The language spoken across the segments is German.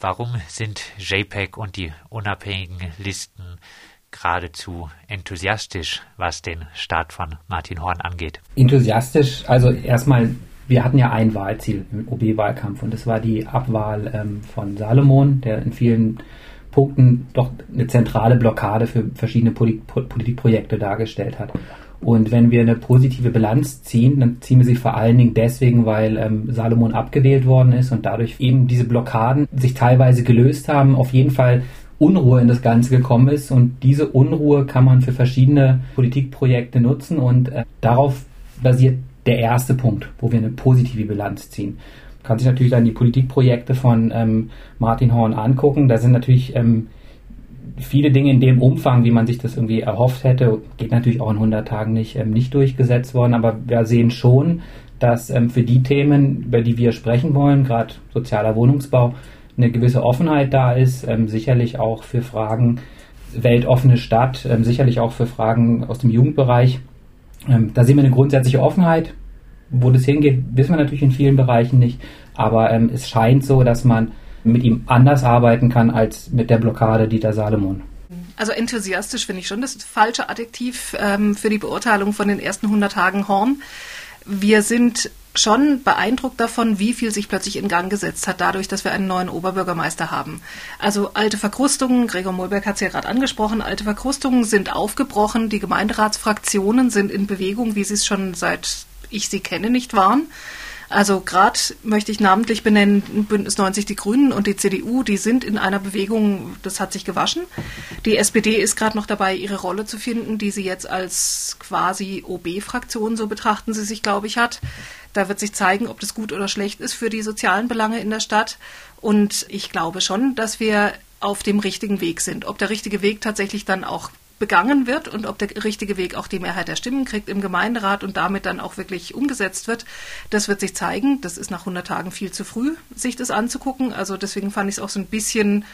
Warum sind JPEG und die unabhängigen Listen geradezu enthusiastisch, was den Start von Martin Horn angeht? Enthusiastisch, also erstmal, wir hatten ja ein Wahlziel im OB-Wahlkampf und das war die Abwahl ähm, von Salomon, der in vielen Punkten doch eine zentrale Blockade für verschiedene Politikprojekte dargestellt hat. Und wenn wir eine positive Bilanz ziehen, dann ziehen wir sie vor allen Dingen deswegen, weil ähm, Salomon abgewählt worden ist und dadurch eben diese Blockaden sich teilweise gelöst haben. Auf jeden Fall Unruhe in das Ganze gekommen ist und diese Unruhe kann man für verschiedene Politikprojekte nutzen und äh, darauf basiert der erste Punkt, wo wir eine positive Bilanz ziehen. Man kann sich natürlich dann die Politikprojekte von ähm, Martin Horn angucken. Da sind natürlich ähm, viele Dinge in dem Umfang, wie man sich das irgendwie erhofft hätte, geht natürlich auch in 100 Tagen nicht, ähm, nicht durchgesetzt worden. Aber wir sehen schon, dass ähm, für die Themen, über die wir sprechen wollen, gerade sozialer Wohnungsbau, eine gewisse Offenheit da ist. Ähm, sicherlich auch für Fragen weltoffene Stadt, ähm, sicherlich auch für Fragen aus dem Jugendbereich. Ähm, da sehen wir eine grundsätzliche Offenheit. Wo das hingeht, wissen wir natürlich in vielen Bereichen nicht. Aber es scheint so, dass man mit ihm anders arbeiten kann als mit der Blockade Dieter Salomon. Also enthusiastisch finde ich schon das falsche Adjektiv ähm, für die Beurteilung von den ersten 100 Tagen Horn. Wir sind schon beeindruckt davon, wie viel sich plötzlich in Gang gesetzt hat, dadurch, dass wir einen neuen Oberbürgermeister haben. Also alte Verkrustungen, Gregor Molberg hat es ja gerade angesprochen, alte Verkrustungen sind aufgebrochen, die Gemeinderatsfraktionen sind in Bewegung, wie sie es schon seit ich sie kenne nicht waren. Also gerade möchte ich namentlich benennen, Bündnis 90 die Grünen und die CDU, die sind in einer Bewegung, das hat sich gewaschen. Die SPD ist gerade noch dabei, ihre Rolle zu finden, die sie jetzt als quasi OB-Fraktion, so betrachten sie sich, glaube ich, hat. Da wird sich zeigen, ob das gut oder schlecht ist für die sozialen Belange in der Stadt. Und ich glaube schon, dass wir auf dem richtigen Weg sind. Ob der richtige Weg tatsächlich dann auch begangen wird und ob der richtige Weg auch die Mehrheit der Stimmen kriegt im Gemeinderat und damit dann auch wirklich umgesetzt wird, das wird sich zeigen. Das ist nach 100 Tagen viel zu früh, sich das anzugucken. Also deswegen fand ich es auch so ein bisschen,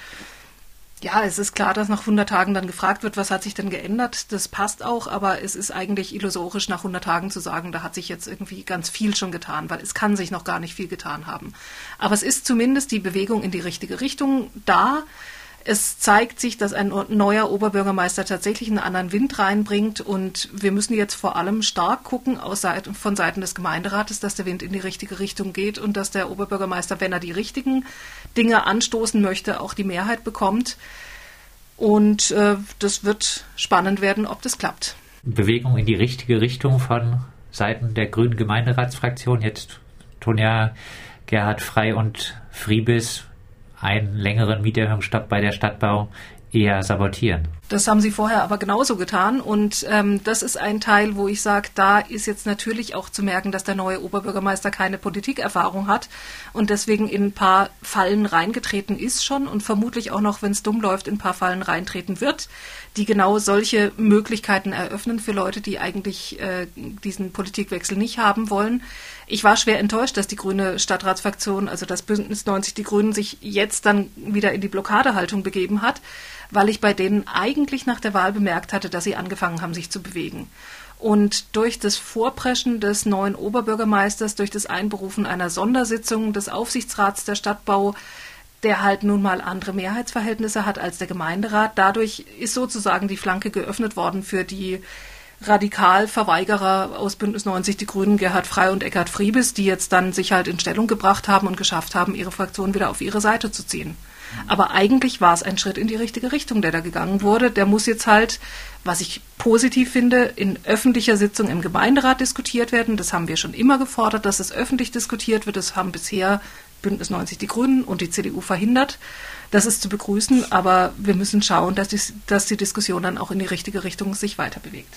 ja, es ist klar, dass nach 100 Tagen dann gefragt wird, was hat sich denn geändert. Das passt auch, aber es ist eigentlich illusorisch, nach 100 Tagen zu sagen, da hat sich jetzt irgendwie ganz viel schon getan, weil es kann sich noch gar nicht viel getan haben. Aber es ist zumindest die Bewegung in die richtige Richtung da. Es zeigt sich, dass ein neuer Oberbürgermeister tatsächlich einen anderen Wind reinbringt und wir müssen jetzt vor allem stark gucken aus Seiten, von Seiten des Gemeinderates, dass der Wind in die richtige Richtung geht und dass der Oberbürgermeister, wenn er die richtigen Dinge anstoßen möchte, auch die Mehrheit bekommt. Und äh, das wird spannend werden, ob das klappt. Bewegung in die richtige Richtung von Seiten der Grünen Gemeinderatsfraktion. Jetzt tun ja Gerhard Frei und Friebis einen längeren Mieterhöhungsstopp bei der Stadtbau eher sabotieren. Das haben sie vorher aber genauso getan. Und ähm, das ist ein Teil, wo ich sage, da ist jetzt natürlich auch zu merken, dass der neue Oberbürgermeister keine Politikerfahrung hat und deswegen in ein paar Fallen reingetreten ist schon und vermutlich auch noch, wenn es dumm läuft, in ein paar Fallen reintreten wird, die genau solche Möglichkeiten eröffnen für Leute, die eigentlich äh, diesen Politikwechsel nicht haben wollen. Ich war schwer enttäuscht, dass die grüne Stadtratsfraktion, also das Bündnis 90 Die Grünen, sich jetzt dann wieder in die Blockadehaltung begeben hat, weil ich bei denen eigentlich nach der Wahl bemerkt hatte, dass sie angefangen haben, sich zu bewegen. Und durch das Vorpreschen des neuen Oberbürgermeisters, durch das Einberufen einer Sondersitzung des Aufsichtsrats der Stadtbau, der halt nun mal andere Mehrheitsverhältnisse hat als der Gemeinderat, dadurch ist sozusagen die Flanke geöffnet worden für die Radikalverweigerer aus Bündnis 90 Die Grünen, Gerhard Frey und Eckhard Friebes, die jetzt dann sich halt in Stellung gebracht haben und geschafft haben, ihre Fraktion wieder auf ihre Seite zu ziehen. Aber eigentlich war es ein Schritt in die richtige Richtung, der da gegangen wurde. Der muss jetzt halt, was ich positiv finde, in öffentlicher Sitzung im Gemeinderat diskutiert werden. Das haben wir schon immer gefordert, dass es öffentlich diskutiert wird. Das haben bisher Bündnis 90 die Grünen und die CDU verhindert. Das ist zu begrüßen, aber wir müssen schauen, dass die, dass die Diskussion dann auch in die richtige Richtung sich weiter bewegt.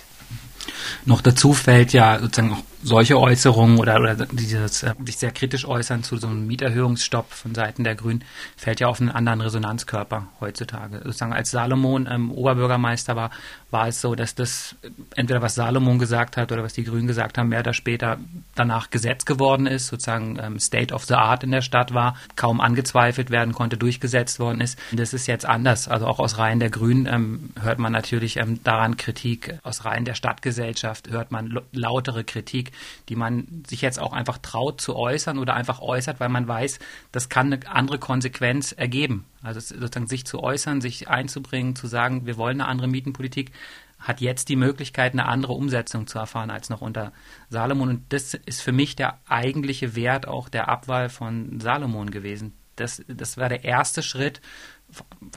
Noch dazu fällt ja sozusagen auch solche Äußerungen oder, oder dieses äh, sich sehr kritisch äußern zu so einem Mieterhöhungsstopp von Seiten der Grünen fällt ja auf einen anderen Resonanzkörper heutzutage. Sozusagen als Salomon ähm, Oberbürgermeister war, war es so, dass das entweder was Salomon gesagt hat oder was die Grünen gesagt haben, mehr oder später danach Gesetz geworden ist, sozusagen ähm, State of the Art in der Stadt war, kaum angezweifelt werden konnte, durchgesetzt worden ist. Das ist jetzt anders. Also auch aus Reihen der Grünen ähm, hört man natürlich ähm, daran Kritik aus Reihen der Stadtgesellschaft Zivilgesellschaft hört man lautere Kritik, die man sich jetzt auch einfach traut zu äußern oder einfach äußert, weil man weiß, das kann eine andere Konsequenz ergeben. Also sozusagen sich zu äußern, sich einzubringen, zu sagen, wir wollen eine andere Mietenpolitik, hat jetzt die Möglichkeit, eine andere Umsetzung zu erfahren als noch unter Salomon. Und das ist für mich der eigentliche Wert auch der Abwahl von Salomon gewesen. Das, das war der erste Schritt,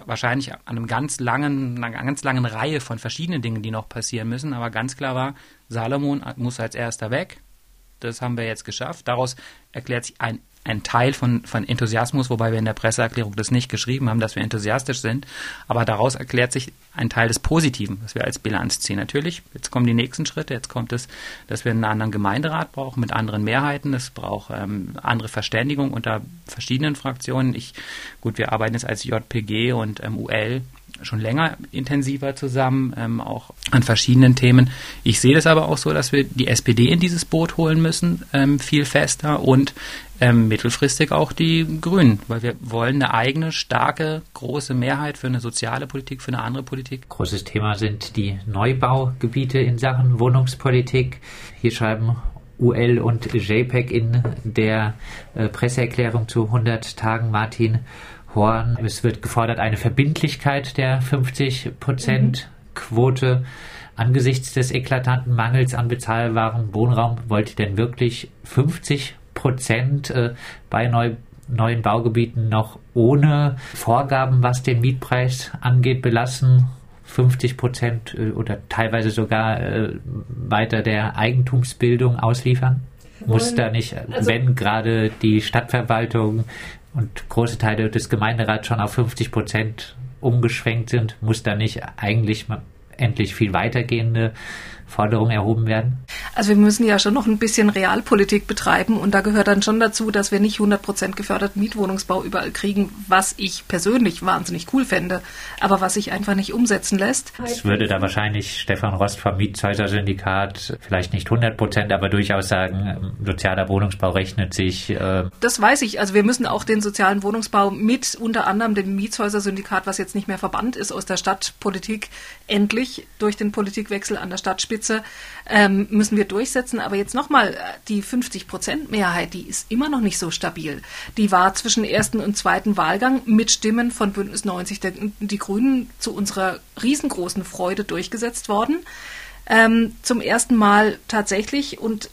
wahrscheinlich an einem ganz langen, einer ganz langen Reihe von verschiedenen Dingen, die noch passieren müssen. Aber ganz klar war, Salomon muss als erster weg. Das haben wir jetzt geschafft. Daraus erklärt sich ein ein Teil von, von Enthusiasmus, wobei wir in der Presseerklärung das nicht geschrieben haben, dass wir enthusiastisch sind. Aber daraus erklärt sich ein Teil des Positiven, was wir als Bilanz ziehen. Natürlich, jetzt kommen die nächsten Schritte. Jetzt kommt es, dass wir einen anderen Gemeinderat brauchen mit anderen Mehrheiten. Es braucht ähm, andere Verständigung unter verschiedenen Fraktionen. Ich, gut, wir arbeiten jetzt als JPG und ähm, UL schon länger intensiver zusammen, ähm, auch an verschiedenen Themen. Ich sehe das aber auch so, dass wir die SPD in dieses Boot holen müssen, ähm, viel fester und ähm, mittelfristig auch die Grünen, weil wir wollen eine eigene, starke, große Mehrheit für eine soziale Politik, für eine andere Politik. Großes Thema sind die Neubaugebiete in Sachen Wohnungspolitik. Hier schreiben UL und JPEG in der äh, Presseerklärung zu 100 Tagen Martin Horn. Es wird gefordert eine Verbindlichkeit der 50 Prozent Quote. Angesichts des eklatanten Mangels an bezahlbarem Wohnraum wollt ihr denn wirklich 50 Prozent äh, bei neu, neuen Baugebieten noch ohne Vorgaben, was den Mietpreis angeht, belassen? 50 Prozent äh, oder teilweise sogar äh, weiter der Eigentumsbildung ausliefern? Muss da nicht, also, wenn gerade die Stadtverwaltung und große Teile des Gemeinderats schon auf 50 Prozent umgeschwenkt sind, muss da nicht eigentlich endlich viel weitergehende Forderungen erhoben werden? Also wir müssen ja schon noch ein bisschen Realpolitik betreiben und da gehört dann schon dazu, dass wir nicht 100 Prozent geförderten Mietwohnungsbau überall kriegen, was ich persönlich wahnsinnig cool fände, aber was sich einfach nicht umsetzen lässt. Es würde da wahrscheinlich Stefan Rost vom Mietshäuser-Syndikat vielleicht nicht 100 Prozent, aber durchaus sagen, sozialer Wohnungsbau rechnet sich. Äh das weiß ich. Also wir müssen auch den sozialen Wohnungsbau mit unter anderem dem Mietshäuser-Syndikat, was jetzt nicht mehr verbannt ist aus der Stadtpolitik, endlich durch den Politikwechsel an der Stadtspitze Spitze ähm, müssen wir durchsetzen. Aber jetzt nochmal, die 50-Prozent-Mehrheit, die ist immer noch nicht so stabil. Die war zwischen ersten und zweiten Wahlgang mit Stimmen von Bündnis 90 der, die Grünen zu unserer riesengroßen Freude durchgesetzt worden. Ähm, zum ersten Mal tatsächlich und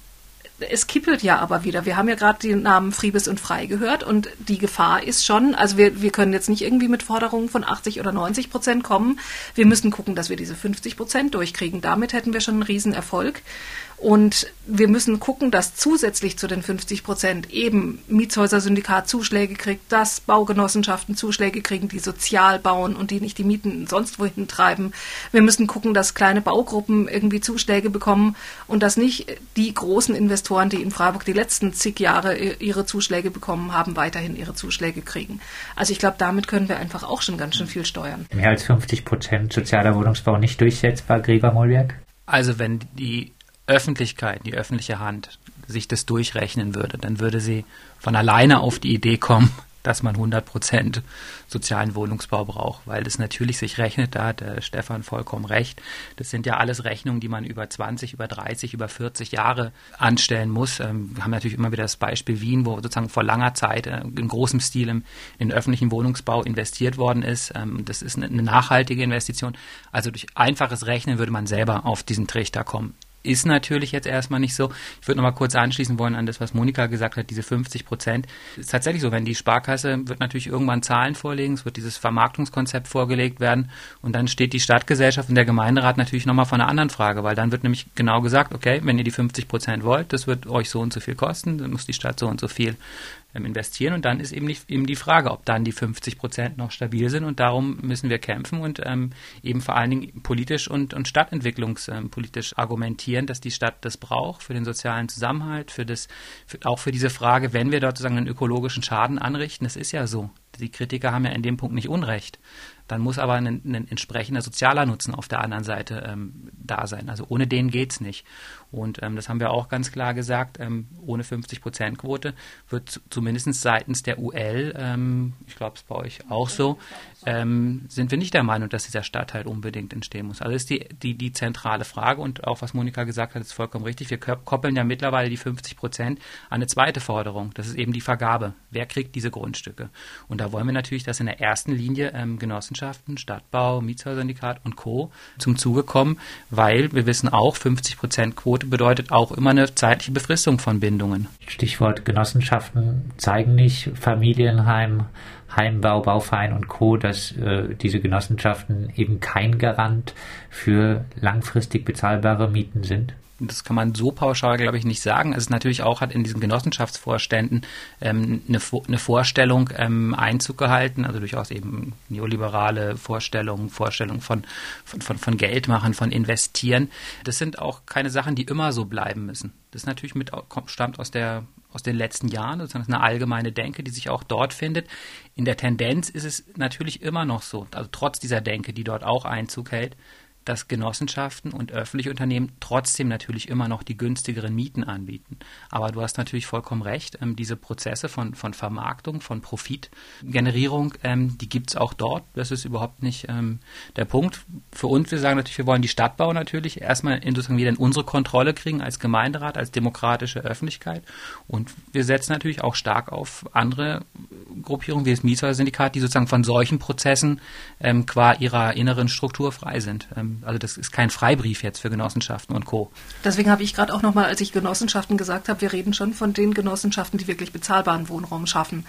es kippelt ja aber wieder. Wir haben ja gerade den Namen Friebes und Frei gehört und die Gefahr ist schon, also wir, wir können jetzt nicht irgendwie mit Forderungen von 80 oder 90 Prozent kommen. Wir müssen gucken, dass wir diese 50 Prozent durchkriegen. Damit hätten wir schon einen Riesenerfolg. Und wir müssen gucken, dass zusätzlich zu den 50 Prozent eben Mietshäuser-Syndikat Zuschläge kriegt, dass Baugenossenschaften Zuschläge kriegen, die sozial bauen und die nicht die Mieten sonst wohin treiben. Wir müssen gucken, dass kleine Baugruppen irgendwie Zuschläge bekommen und dass nicht die großen Investoren, die in Freiburg die letzten zig Jahre ihre Zuschläge bekommen haben, weiterhin ihre Zuschläge kriegen. Also ich glaube, damit können wir einfach auch schon ganz schön viel steuern. Mehr als 50 Prozent sozialer Wohnungsbau nicht durchsetzbar, Gregor Mollwerk? Also wenn die Öffentlichkeit, die öffentliche Hand sich das durchrechnen würde, dann würde sie von alleine auf die Idee kommen, dass man 100 Prozent sozialen Wohnungsbau braucht, weil das natürlich sich rechnet, da hat der Stefan vollkommen recht. Das sind ja alles Rechnungen, die man über 20, über 30, über 40 Jahre anstellen muss. Ähm, wir haben natürlich immer wieder das Beispiel Wien, wo sozusagen vor langer Zeit äh, in großem Stil in öffentlichen Wohnungsbau investiert worden ist. Ähm, das ist eine nachhaltige Investition. Also durch einfaches Rechnen würde man selber auf diesen Trichter kommen ist natürlich jetzt erstmal nicht so. Ich würde noch mal kurz anschließen wollen an das, was Monika gesagt hat, diese 50 Prozent. Ist tatsächlich so, wenn die Sparkasse wird natürlich irgendwann Zahlen vorlegen, es wird dieses Vermarktungskonzept vorgelegt werden und dann steht die Stadtgesellschaft und der Gemeinderat natürlich noch mal vor einer anderen Frage, weil dann wird nämlich genau gesagt, okay, wenn ihr die 50 Prozent wollt, das wird euch so und so viel kosten, dann muss die Stadt so und so viel investieren. Und dann ist eben, nicht, eben die Frage, ob dann die 50 Prozent noch stabil sind. Und darum müssen wir kämpfen und ähm, eben vor allen Dingen politisch und, und stadtentwicklungspolitisch ähm, argumentieren, dass die Stadt das braucht für den sozialen Zusammenhalt, für das, für, auch für diese Frage, wenn wir dort sozusagen einen ökologischen Schaden anrichten. Das ist ja so. Die Kritiker haben ja in dem Punkt nicht Unrecht Dann muss aber ein, ein entsprechender sozialer Nutzen auf der anderen Seite ähm, da sein. Also ohne den geht's nicht. Und ähm, das haben wir auch ganz klar gesagt, ähm, ohne 50-Prozent-Quote wird zumindest seitens der UL, ähm, ich glaube es bei euch auch so, ähm, sind wir nicht der Meinung, dass dieser Stadtteil unbedingt entstehen muss. Also ist die, die, die zentrale Frage und auch was Monika gesagt hat, ist vollkommen richtig. Wir koppeln ja mittlerweile die 50 Prozent an eine zweite Forderung. Das ist eben die Vergabe. Wer kriegt diese Grundstücke? Und da wollen wir natürlich, dass in der ersten Linie ähm, Genossenschaften, Stadtbau, Mietshäusersyndikat und Co. zum Zuge kommen, weil wir wissen auch, 50 Prozent Quote Quote bedeutet auch immer eine zeitliche Befristung von Bindungen. Stichwort Genossenschaften zeigen nicht Familienheim, Heimbau, Bauverein und Co., dass äh, diese Genossenschaften eben kein Garant für langfristig bezahlbare Mieten sind? Das kann man so pauschal, glaube ich, nicht sagen. Es ist natürlich auch hat in diesen Genossenschaftsvorständen ähm, eine, eine, Vorstellung ähm, Einzug gehalten, also durchaus eben neoliberale Vorstellungen, Vorstellungen von, von, von, von Geld machen, von investieren. Das sind auch keine Sachen, die immer so bleiben müssen. Das ist natürlich mit, stammt aus der aus den letzten Jahren, ist eine allgemeine Denke, die sich auch dort findet. In der Tendenz ist es natürlich immer noch so, also trotz dieser Denke, die dort auch Einzug hält, dass Genossenschaften und öffentliche Unternehmen trotzdem natürlich immer noch die günstigeren Mieten anbieten. Aber du hast natürlich vollkommen recht, ähm, diese Prozesse von, von Vermarktung, von Profitgenerierung, ähm, die gibt es auch dort. Das ist überhaupt nicht ähm, der Punkt. Für uns, wir sagen natürlich, wir wollen die Stadtbau natürlich erstmal in, sozusagen wieder in unsere Kontrolle kriegen als Gemeinderat, als demokratische Öffentlichkeit. Und wir setzen natürlich auch stark auf andere Gruppierungen wie das Mietshäuser-Syndikat, die sozusagen von solchen Prozessen ähm, qua ihrer inneren Struktur frei sind. Also das ist kein Freibrief jetzt für Genossenschaften und Co. Deswegen habe ich gerade auch nochmal, als ich Genossenschaften gesagt habe, wir reden schon von den Genossenschaften, die wirklich bezahlbaren Wohnraum schaffen.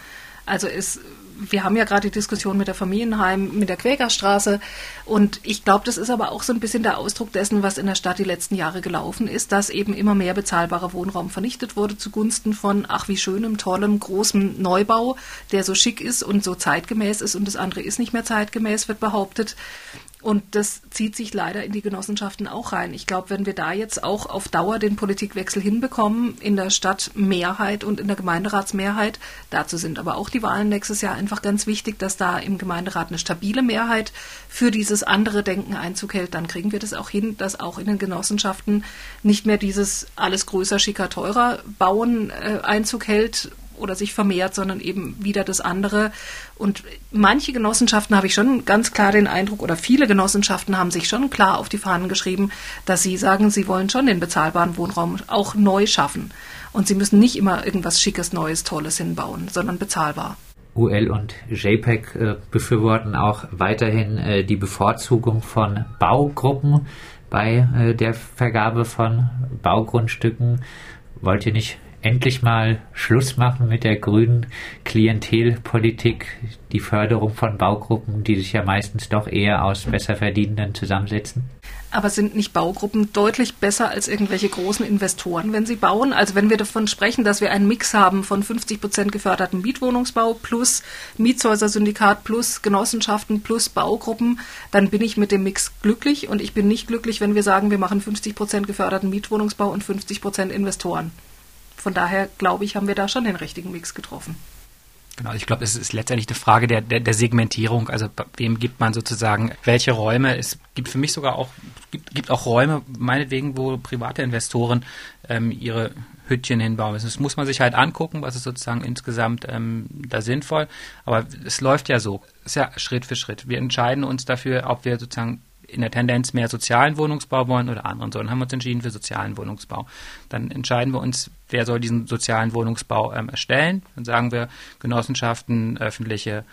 Also es, wir haben ja gerade die Diskussion mit der Familienheim, mit der Quäkerstraße und ich glaube, das ist aber auch so ein bisschen der Ausdruck dessen, was in der Stadt die letzten Jahre gelaufen ist, dass eben immer mehr bezahlbarer Wohnraum vernichtet wurde zugunsten von, ach wie schönem, tollem, großem Neubau, der so schick ist und so zeitgemäß ist und das andere ist nicht mehr zeitgemäß, wird behauptet. Und das zieht sich leider in die Genossenschaften auch rein. Ich glaube, wenn wir da jetzt auch auf Dauer den Politikwechsel hinbekommen, in der Stadtmehrheit und in der Gemeinderatsmehrheit, dazu sind aber auch die Wahlen nächstes Jahr einfach ganz wichtig, dass da im Gemeinderat eine stabile Mehrheit für dieses andere Denken Einzug hält, dann kriegen wir das auch hin, dass auch in den Genossenschaften nicht mehr dieses alles größer, schicker, teurer Bauen äh, Einzug hält oder sich vermehrt, sondern eben wieder das andere. Und manche Genossenschaften habe ich schon ganz klar den Eindruck, oder viele Genossenschaften haben sich schon klar auf die Fahnen geschrieben, dass sie sagen, sie wollen schon den bezahlbaren Wohnraum auch neu schaffen. Und sie müssen nicht immer irgendwas Schickes, Neues, Tolles hinbauen, sondern bezahlbar. UL und JPEG äh, befürworten auch weiterhin äh, die Bevorzugung von Baugruppen bei äh, der Vergabe von Baugrundstücken. Wollt ihr nicht endlich mal Schluss machen mit der grünen Klientelpolitik, die Förderung von Baugruppen, die sich ja meistens doch eher aus Besserverdienenden zusammensetzen? Aber sind nicht Baugruppen deutlich besser als irgendwelche großen Investoren, wenn sie bauen? Also wenn wir davon sprechen, dass wir einen Mix haben von 50 Prozent geförderten Mietwohnungsbau plus Mietshäuser-Syndikat plus Genossenschaften plus Baugruppen, dann bin ich mit dem Mix glücklich und ich bin nicht glücklich, wenn wir sagen, wir machen 50 Prozent geförderten Mietwohnungsbau und 50 Prozent Investoren. Von daher glaube ich, haben wir da schon den richtigen Mix getroffen. Genau, ich glaube, es ist letztendlich eine Frage der, der, der, Segmentierung. Also wem gibt man sozusagen welche Räume? Es gibt für mich sogar auch gibt, gibt auch Räume, meinetwegen, wo private Investoren ähm, ihre Hüttchen hinbauen müssen. Das muss man sich halt angucken, was ist sozusagen insgesamt ähm, da sinnvoll. Aber es läuft ja so. Es ist ja Schritt für Schritt. Wir entscheiden uns dafür, ob wir sozusagen in der Tendenz mehr sozialen Wohnungsbau wollen oder anderen so. Dann haben wir uns entschieden für sozialen Wohnungsbau. Dann entscheiden wir uns, wer soll diesen sozialen Wohnungsbau ähm, erstellen. Dann sagen wir Genossenschaften, öffentliche,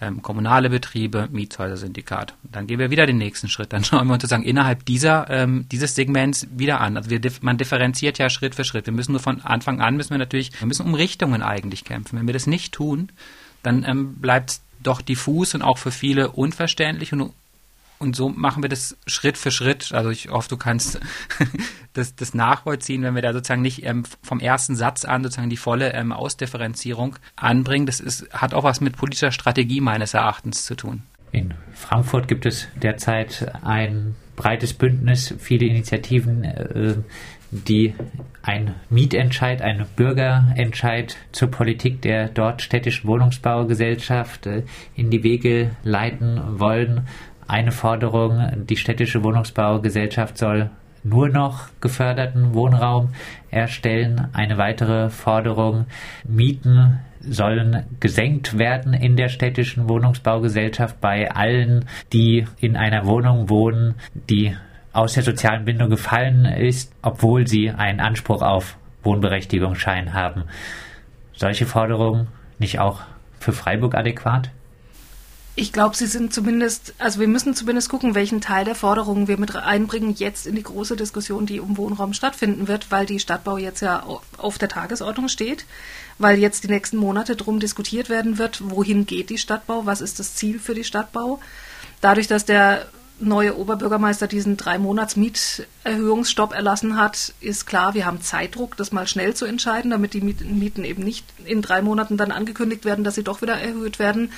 ähm, kommunale Betriebe, Mietshäuser-Syndikat. Dann gehen wir wieder den nächsten Schritt. Dann schauen wir uns sozusagen innerhalb dieser, ähm, dieses Segments wieder an. Also wir, man differenziert ja Schritt für Schritt. Wir müssen nur von Anfang an, müssen wir natürlich, wir müssen um Richtungen eigentlich kämpfen. Wenn wir das nicht tun, dann ähm, bleibt doch diffus und auch für viele unverständlich und und so machen wir das Schritt für Schritt. Also ich hoffe, du kannst das, das nachvollziehen, wenn wir da sozusagen nicht ähm, vom ersten Satz an sozusagen die volle ähm, Ausdifferenzierung anbringen. Das ist, hat auch was mit politischer Strategie meines Erachtens zu tun. In Frankfurt gibt es derzeit ein breites Bündnis, viele Initiativen, äh, die ein Mietentscheid, ein Bürgerentscheid zur Politik der dort städtischen Wohnungsbaugesellschaft äh, in die Wege leiten wollen. Eine Forderung, die städtische Wohnungsbaugesellschaft soll nur noch geförderten Wohnraum erstellen. Eine weitere Forderung, Mieten sollen gesenkt werden in der städtischen Wohnungsbaugesellschaft bei allen, die in einer Wohnung wohnen, die aus der sozialen Bindung gefallen ist, obwohl sie einen Anspruch auf Wohnberechtigungsschein haben. Solche Forderungen nicht auch für Freiburg adäquat? Ich glaube, sie sind zumindest, also wir müssen zumindest gucken, welchen Teil der Forderungen wir mit einbringen jetzt in die große Diskussion, die um Wohnraum stattfinden wird, weil die Stadtbau jetzt ja auf der Tagesordnung steht, weil jetzt die nächsten Monate drum diskutiert werden wird, wohin geht die Stadtbau, was ist das Ziel für die Stadtbau. Dadurch, dass der neue Oberbürgermeister diesen drei Monats Mieterhöhungsstopp erlassen hat, ist klar, wir haben Zeitdruck, das mal schnell zu entscheiden, damit die Mieten eben nicht in drei Monaten dann angekündigt werden, dass sie doch wieder erhöht werden.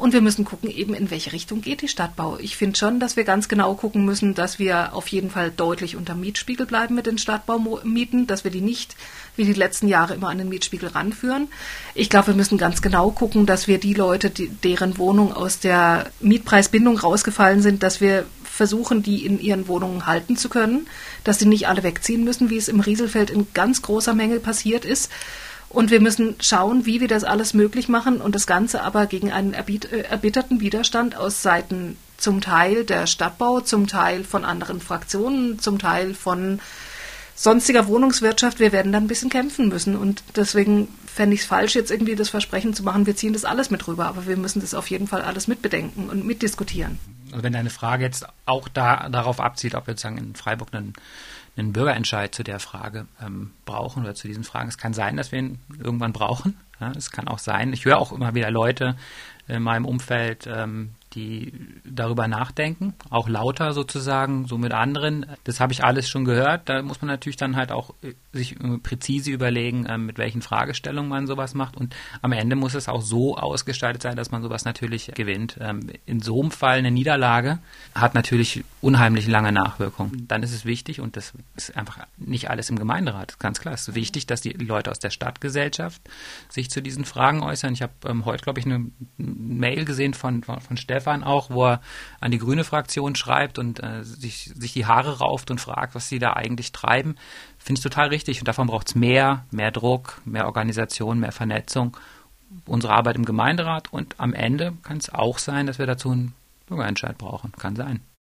Und wir müssen gucken, eben in welche Richtung geht die Stadtbau. Ich finde schon, dass wir ganz genau gucken müssen, dass wir auf jeden Fall deutlich unter Mietspiegel bleiben mit den Stadtbaumieten, dass wir die nicht wie die letzten Jahre immer an den Mietspiegel ranführen. Ich glaube, wir müssen ganz genau gucken, dass wir die Leute, die, deren Wohnungen aus der Mietpreisbindung rausgefallen sind, dass wir versuchen, die in ihren Wohnungen halten zu können, dass sie nicht alle wegziehen müssen, wie es im Rieselfeld in ganz großer Menge passiert ist. Und wir müssen schauen, wie wir das alles möglich machen und das Ganze aber gegen einen äh, erbitterten Widerstand aus Seiten zum Teil der Stadtbau, zum Teil von anderen Fraktionen, zum Teil von sonstiger Wohnungswirtschaft. Wir werden dann ein bisschen kämpfen müssen. Und deswegen fände ich es falsch, jetzt irgendwie das Versprechen zu machen, wir ziehen das alles mit rüber. Aber wir müssen das auf jeden Fall alles mitbedenken und mitdiskutieren. Also wenn deine Frage jetzt auch da, darauf abzielt, ob wir sozusagen in Freiburg einen einen Bürgerentscheid zu der Frage ähm, brauchen oder zu diesen Fragen. Es kann sein, dass wir ihn irgendwann brauchen. Ja, es kann auch sein. Ich höre auch immer wieder Leute in meinem Umfeld, ähm, die darüber nachdenken, auch lauter sozusagen, so mit anderen. Das habe ich alles schon gehört. Da muss man natürlich dann halt auch äh, sich präzise überlegen, ähm, mit welchen Fragestellungen man sowas macht. Und am Ende muss es auch so ausgestaltet sein, dass man sowas natürlich gewinnt. Ähm, in so einem Fall eine Niederlage hat natürlich unheimlich lange Nachwirkungen. Dann ist es wichtig, und das ist einfach nicht alles im Gemeinderat, ganz klar. Es ist wichtig, dass die Leute aus der Stadtgesellschaft sich zu diesen Fragen äußern. Ich habe ähm, heute, glaube ich, eine Mail gesehen von, von, von Stefan auch, wo er an die grüne Fraktion schreibt und äh, sich, sich die Haare rauft und fragt, was sie da eigentlich treiben. Finde ich total richtig. Und davon braucht es mehr, mehr Druck, mehr Organisation, mehr Vernetzung. Unsere Arbeit im Gemeinderat und am Ende kann es auch sein, dass wir dazu einen Bürgerentscheid brauchen. Kann sein.